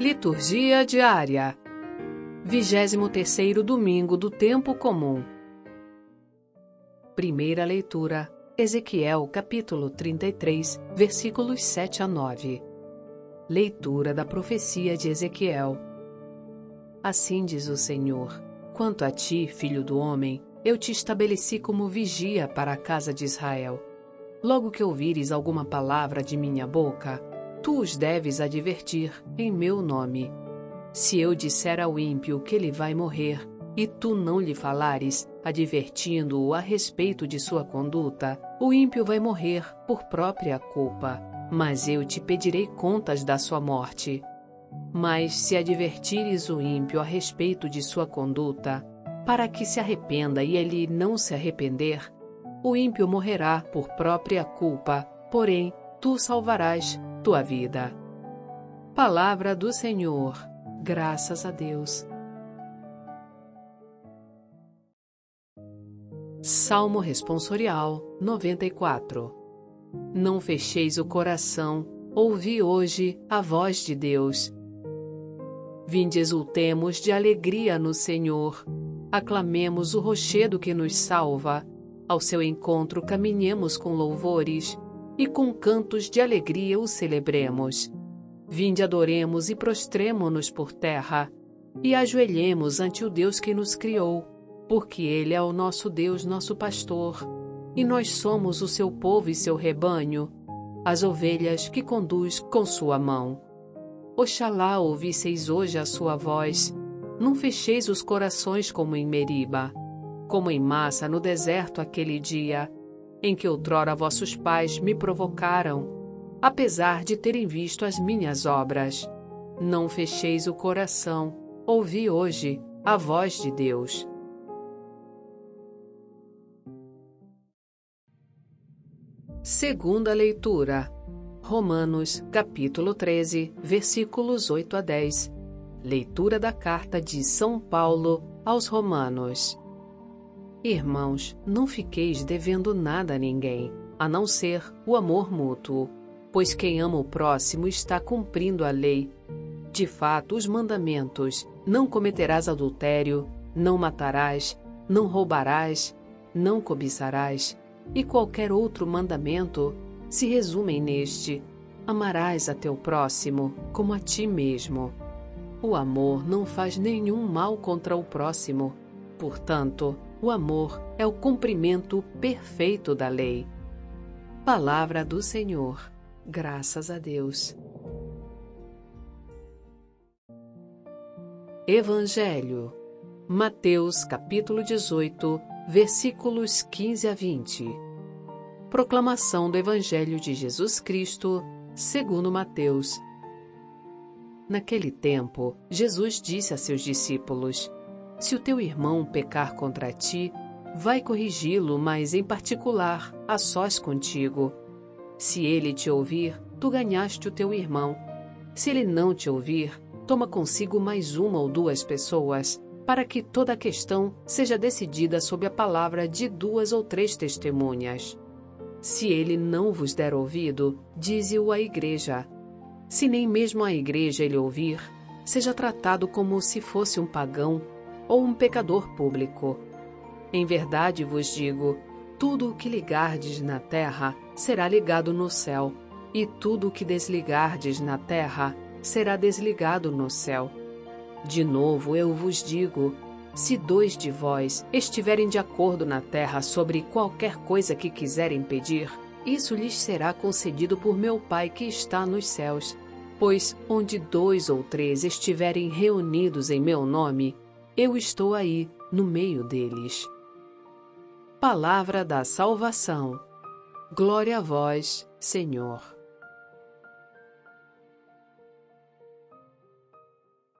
Liturgia diária. 23º domingo do tempo comum. Primeira leitura: Ezequiel, capítulo 33, versículos 7 a 9. Leitura da profecia de Ezequiel. Assim diz o Senhor: Quanto a ti, filho do homem, eu te estabeleci como vigia para a casa de Israel. Logo que ouvires alguma palavra de minha boca, tu os deves advertir em meu nome. Se eu disser ao ímpio que ele vai morrer, e tu não lhe falares, advertindo-o a respeito de sua conduta, o ímpio vai morrer por própria culpa, mas eu te pedirei contas da sua morte. Mas se advertires o ímpio a respeito de sua conduta, para que se arrependa e ele não se arrepender, o ímpio morrerá por própria culpa, porém tu salvarás tua vida. Palavra do Senhor, graças a Deus. Salmo Responsorial 94 Não fecheis o coração, ouvi hoje a voz de Deus. Vinde exultemos de alegria no Senhor, aclamemos o rochedo que nos salva, ao seu encontro caminhemos com louvores e com cantos de alegria o celebremos. Vinde adoremos e prostremo-nos por terra, e ajoelhemos ante o Deus que nos criou, porque Ele é o nosso Deus, nosso pastor, e nós somos o seu povo e seu rebanho, as ovelhas que conduz com sua mão. Oxalá ouvisseis hoje a sua voz, não fecheis os corações como em Meriba, como em massa no deserto aquele dia, em que outrora vossos pais me provocaram, apesar de terem visto as minhas obras. Não fecheis o coração, ouvi hoje a voz de Deus. Segunda leitura. Romanos, capítulo 13, versículos 8 a 10. Leitura da carta de São Paulo aos Romanos. Irmãos, não fiqueis devendo nada a ninguém, a não ser o amor mútuo, pois quem ama o próximo está cumprindo a lei. De fato, os mandamentos: não cometerás adultério, não matarás, não roubarás, não cobiçarás, e qualquer outro mandamento se resumem neste: amarás a teu próximo como a ti mesmo. O amor não faz nenhum mal contra o próximo. Portanto, o amor é o cumprimento perfeito da lei. Palavra do Senhor. Graças a Deus. Evangelho. Mateus capítulo 18, versículos 15 a 20. Proclamação do Evangelho de Jesus Cristo, segundo Mateus. Naquele tempo, Jesus disse a seus discípulos: se o teu irmão pecar contra ti, vai corrigi-lo, mas em particular, a sós contigo. Se ele te ouvir, tu ganhaste o teu irmão. Se ele não te ouvir, toma consigo mais uma ou duas pessoas, para que toda a questão seja decidida sob a palavra de duas ou três testemunhas. Se ele não vos der ouvido, dize-o à igreja. Se nem mesmo a igreja ele ouvir, seja tratado como se fosse um pagão ou um pecador público. Em verdade vos digo: tudo o que ligardes na terra será ligado no céu, e tudo o que desligardes na terra será desligado no céu. De novo eu vos digo: se dois de vós estiverem de acordo na terra sobre qualquer coisa que quiserem pedir, isso lhes será concedido por meu Pai que está nos céus. Pois onde dois ou três estiverem reunidos em meu nome, eu estou aí, no meio deles. Palavra da salvação. Glória a vós, Senhor.